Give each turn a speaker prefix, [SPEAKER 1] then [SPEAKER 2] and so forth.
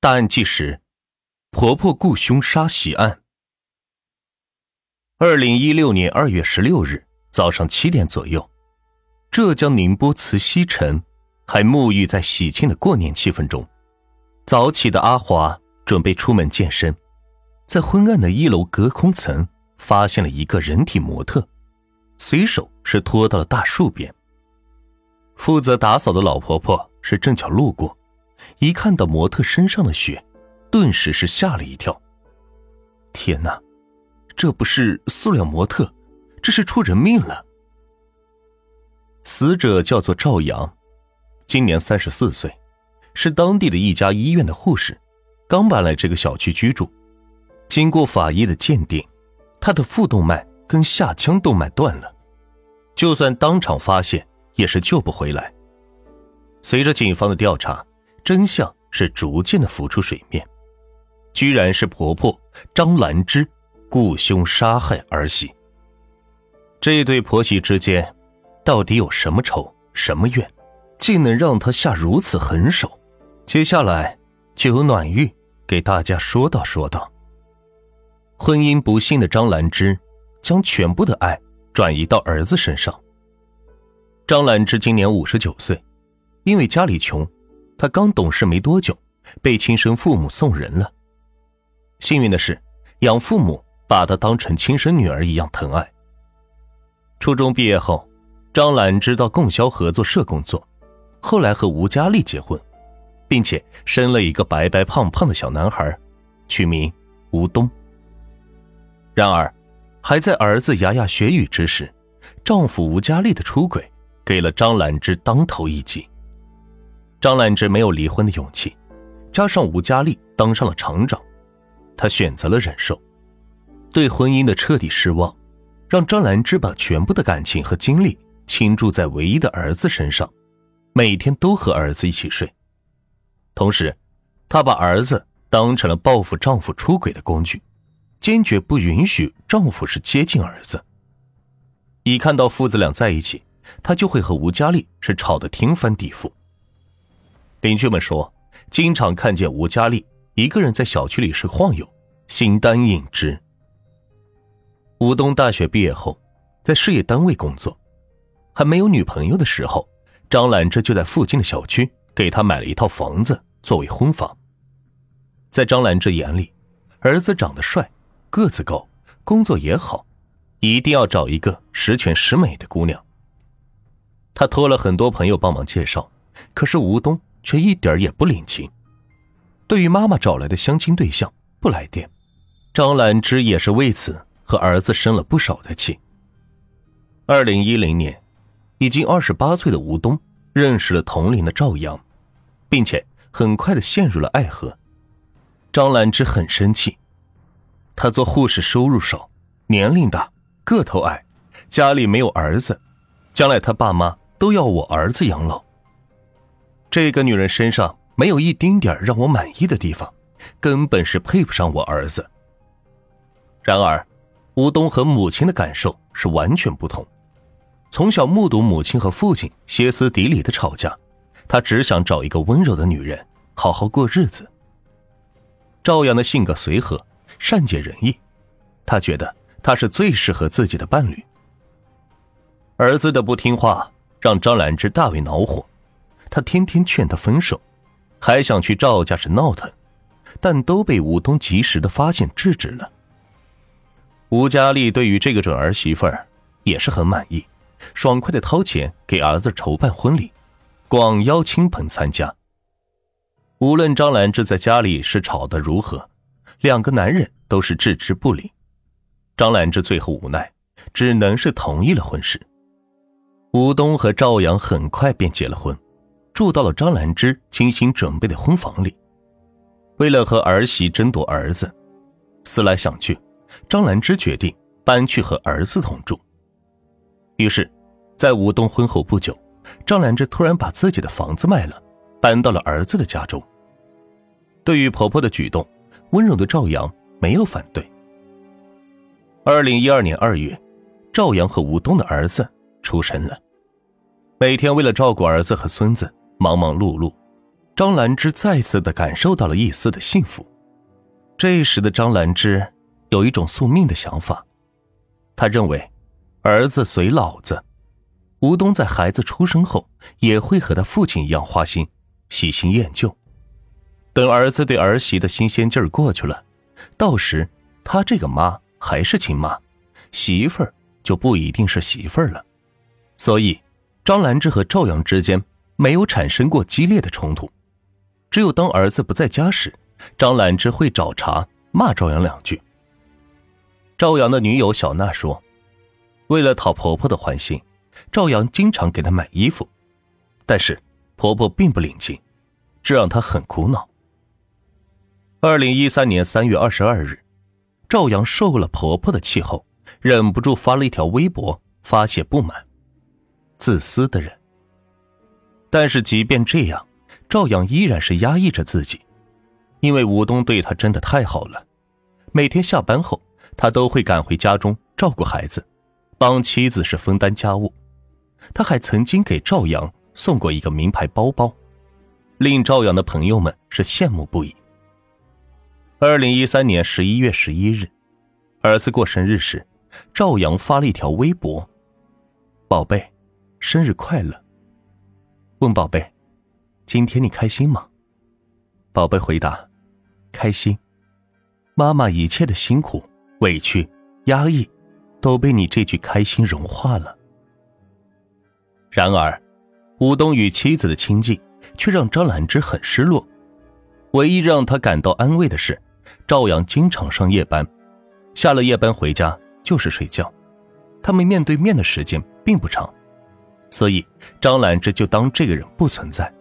[SPEAKER 1] 大案纪实：婆婆雇凶杀媳案。二零一六年二月十六日早上七点左右，浙江宁波慈溪城还沐浴在喜庆的过年气氛中。早起的阿华准备出门健身，在昏暗的一楼隔空层发现了一个人体模特，随手是拖到了大树边。负责打扫的老婆婆是正巧路过。一看到模特身上的血，顿时是吓了一跳。天哪，这不是塑料模特，这是出人命了。死者叫做赵阳，今年三十四岁，是当地的一家医院的护士，刚搬来这个小区居住。经过法医的鉴定，他的腹动脉跟下腔动脉断了，就算当场发现也是救不回来。随着警方的调查。真相是逐渐的浮出水面，居然是婆婆张兰芝雇凶杀害儿媳。这对婆媳之间到底有什么仇什么怨，竟能让她下如此狠手？接下来就由暖玉给大家说道说道。婚姻不幸的张兰芝将全部的爱转移到儿子身上。张兰芝今年五十九岁，因为家里穷。他刚懂事没多久，被亲生父母送人了。幸运的是，养父母把他当成亲生女儿一样疼爱。初中毕业后，张兰芝到供销合作社工作，后来和吴佳丽结婚，并且生了一个白白胖胖的小男孩，取名吴东。然而，还在儿子牙牙学语之时，丈夫吴佳丽的出轨给了张兰芝当头一击。张兰芝没有离婚的勇气，加上吴佳丽当上了厂长，她选择了忍受。对婚姻的彻底失望，让张兰芝把全部的感情和精力倾注在唯一的儿子身上，每天都和儿子一起睡。同时，她把儿子当成了报复丈夫出轨的工具，坚决不允许丈夫是接近儿子。一看到父子俩在一起，她就会和吴佳丽是吵得天翻地覆。邻居们说，经常看见吴佳丽一个人在小区里是晃悠，形单影只。吴东大学毕业后，在事业单位工作，还没有女朋友的时候，张兰芝就在附近的小区给他买了一套房子作为婚房。在张兰芝眼里，儿子长得帅，个子高，工作也好，一定要找一个十全十美的姑娘。他托了很多朋友帮忙介绍，可是吴东。却一点也不领情。对于妈妈找来的相亲对象不来电，张兰芝也是为此和儿子生了不少的气。二零一零年，已经二十八岁的吴东认识了同龄的赵阳，并且很快的陷入了爱河。张兰芝很生气，她做护士收入少，年龄大，个头矮，家里没有儿子，将来他爸妈都要我儿子养老。这个女人身上没有一丁点让我满意的地方，根本是配不上我儿子。然而，吴东和母亲的感受是完全不同。从小目睹母亲和父亲歇斯底里的吵架，他只想找一个温柔的女人好好过日子。赵阳的性格随和，善解人意，他觉得他是最适合自己的伴侣。儿子的不听话让张兰芝大为恼火。他天天劝他分手，还想去赵家是闹腾，但都被吴东及时的发现制止了。吴佳丽对于这个准儿媳妇儿也是很满意，爽快的掏钱给儿子筹办婚礼，广邀亲朋参加。无论张兰芝在家里是吵得如何，两个男人都是置之不理。张兰芝最后无奈，只能是同意了婚事。吴东和赵阳很快便结了婚。住到了张兰芝精心准备的婚房里。为了和儿媳争夺儿子，思来想去，张兰芝决定搬去和儿子同住。于是，在吴东婚后不久，张兰芝突然把自己的房子卖了，搬到了儿子的家中。对于婆婆的举动，温柔的赵阳没有反对。二零一二年二月，赵阳和吴东的儿子出生了。每天为了照顾儿子和孙子。忙忙碌碌，张兰芝再次的感受到了一丝的幸福。这时的张兰芝有一种宿命的想法，她认为，儿子随老子，吴东在孩子出生后也会和他父亲一样花心、喜新厌旧。等儿子对儿媳的新鲜劲儿过去了，到时他这个妈还是亲妈，媳妇儿就不一定是媳妇儿了。所以，张兰芝和赵阳之间没有产生过激烈的冲突。只有当儿子不在家时，张兰芝会找茬骂赵阳两句。赵阳的女友小娜说：“为了讨婆婆的欢心，赵阳经常给她买衣服，但是婆婆并不领情，这让她很苦恼。”二零一三年三月二十二日，赵阳受了婆婆的气后，忍不住发了一条微博发泄不满。自私的人。但是即便这样，赵阳依然是压抑着自己，因为吴东对他真的太好了。每天下班后，他都会赶回家中照顾孩子，帮妻子是分担家务。他还曾经给赵阳送过一个名牌包包，令赵阳的朋友们是羡慕不已。二零一三年十一月十一日，儿子过生日时，赵阳发了一条微博：“宝贝，生日快乐。”问宝贝：“今天你开心吗？”宝贝回答：“开心。”妈妈一切的辛苦、委屈、压抑，都被你这句开心融化了。然而，吴东与妻子的亲近却让张兰芝很失落。唯一让他感到安慰的是。赵阳经常上夜班，下了夜班回家就是睡觉，他们面对面的时间并不长，所以张兰芝就当这个人不存在。